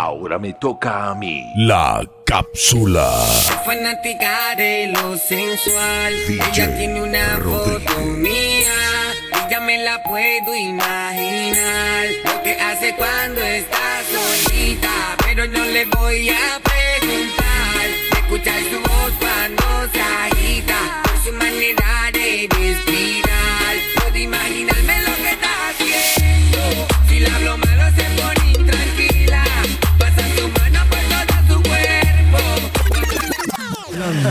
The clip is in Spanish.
Ahora me toca a mí. La cápsula. Fanática de lo sensual. Ella tiene una foto mía. Ya me la puedo imaginar. Lo que hace cuando está solita. Pero no le voy a preguntar. Escuchar su